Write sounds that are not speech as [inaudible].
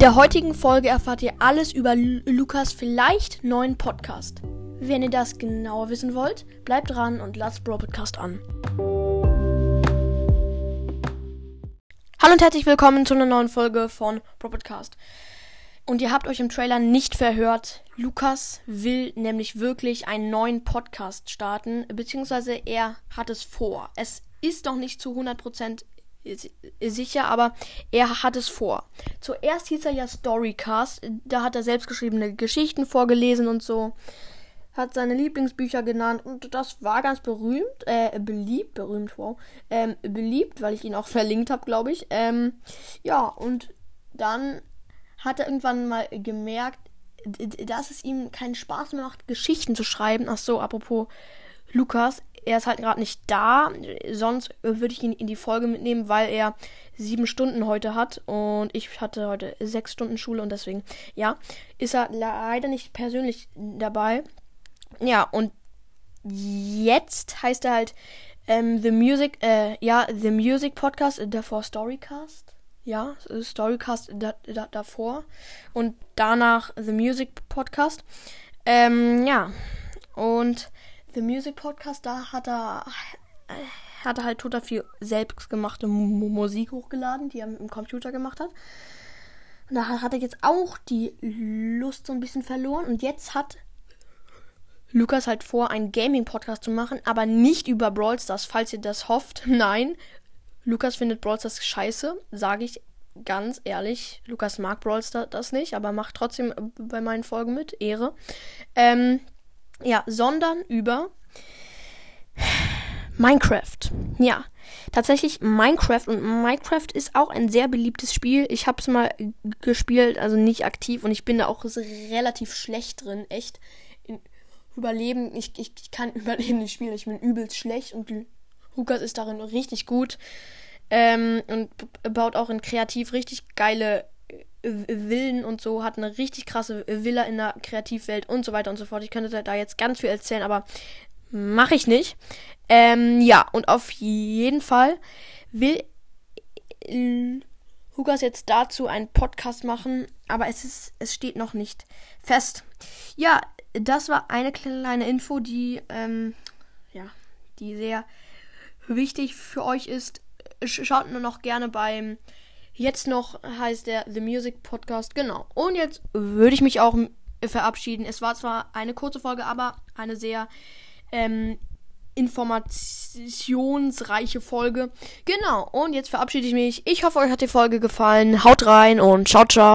der heutigen Folge erfahrt ihr alles über Lu- Lukas vielleicht neuen Podcast. Wenn ihr das genauer wissen wollt, bleibt dran und lasst Bro Podcast an. Hallo und herzlich willkommen zu einer neuen Folge von Bro Podcast. Und ihr habt euch im Trailer nicht verhört. Lukas will nämlich wirklich einen neuen Podcast starten, beziehungsweise er hat es vor. Es ist noch nicht zu 100% si- sicher, aber er hat es vor. Zuerst hieß er ja Storycast, da hat er selbstgeschriebene Geschichten vorgelesen und so. Hat seine Lieblingsbücher genannt und das war ganz berühmt, äh, beliebt, berühmt, wow, ähm, beliebt, weil ich ihn auch [laughs] verlinkt habe, glaube ich. Ähm, ja, und dann hat er irgendwann mal gemerkt, dass es ihm keinen Spaß mehr macht, Geschichten zu schreiben. Ach so, apropos Lukas, er ist halt gerade nicht da. Sonst würde ich ihn in die Folge mitnehmen, weil er sieben Stunden heute hat und ich hatte heute sechs Stunden Schule und deswegen, ja, ist er leider nicht persönlich dabei. Ja, und jetzt heißt er halt ähm, The Music, äh, ja, The Music Podcast, äh, davor Storycast. Ja, äh, Storycast da, da, davor. Und danach The Music Podcast. Ähm, ja. Und The Music Podcast, da hat er, äh, hat er halt total viel selbstgemachte Mu- Musik hochgeladen, die er dem Computer gemacht hat. Und da hat er jetzt auch die Lust so ein bisschen verloren. Und jetzt hat Lukas halt vor, einen Gaming-Podcast zu machen, aber nicht über Brawl Stars, falls ihr das hofft. [laughs] Nein, Lukas findet Brawl Stars scheiße, sage ich ganz ehrlich. Lukas mag Brawl Stars nicht, aber macht trotzdem bei meinen Folgen mit. Ehre. Ähm, ja, sondern über Minecraft. Ja, tatsächlich Minecraft und Minecraft ist auch ein sehr beliebtes Spiel. Ich habe es mal gespielt, also nicht aktiv und ich bin da auch relativ schlecht drin, echt. In Überleben, ich, ich, ich kann [laughs] Überleben nicht spielen, ich bin übelst schlecht und Lukas ist darin richtig gut ähm, und baut auch in kreativ richtig geile Villen und so, hat eine richtig krasse Villa in der Kreativwelt und so weiter und so fort. Ich könnte da jetzt ganz viel erzählen, aber mache ich nicht. Ähm, ja, und auf jeden Fall will Lukas jetzt dazu einen Podcast machen, aber es ist, es steht noch nicht fest. Ja, das war eine kleine Info, die, ähm, ja, die sehr wichtig für euch ist. Sch- Schaut nur noch gerne beim Jetzt noch heißt der The Music Podcast. Genau. Und jetzt würde ich mich auch verabschieden. Es war zwar eine kurze Folge, aber eine sehr ähm, informationsreiche Folge. Genau. Und jetzt verabschiede ich mich. Ich hoffe, euch hat die Folge gefallen. Haut rein und ciao, ciao.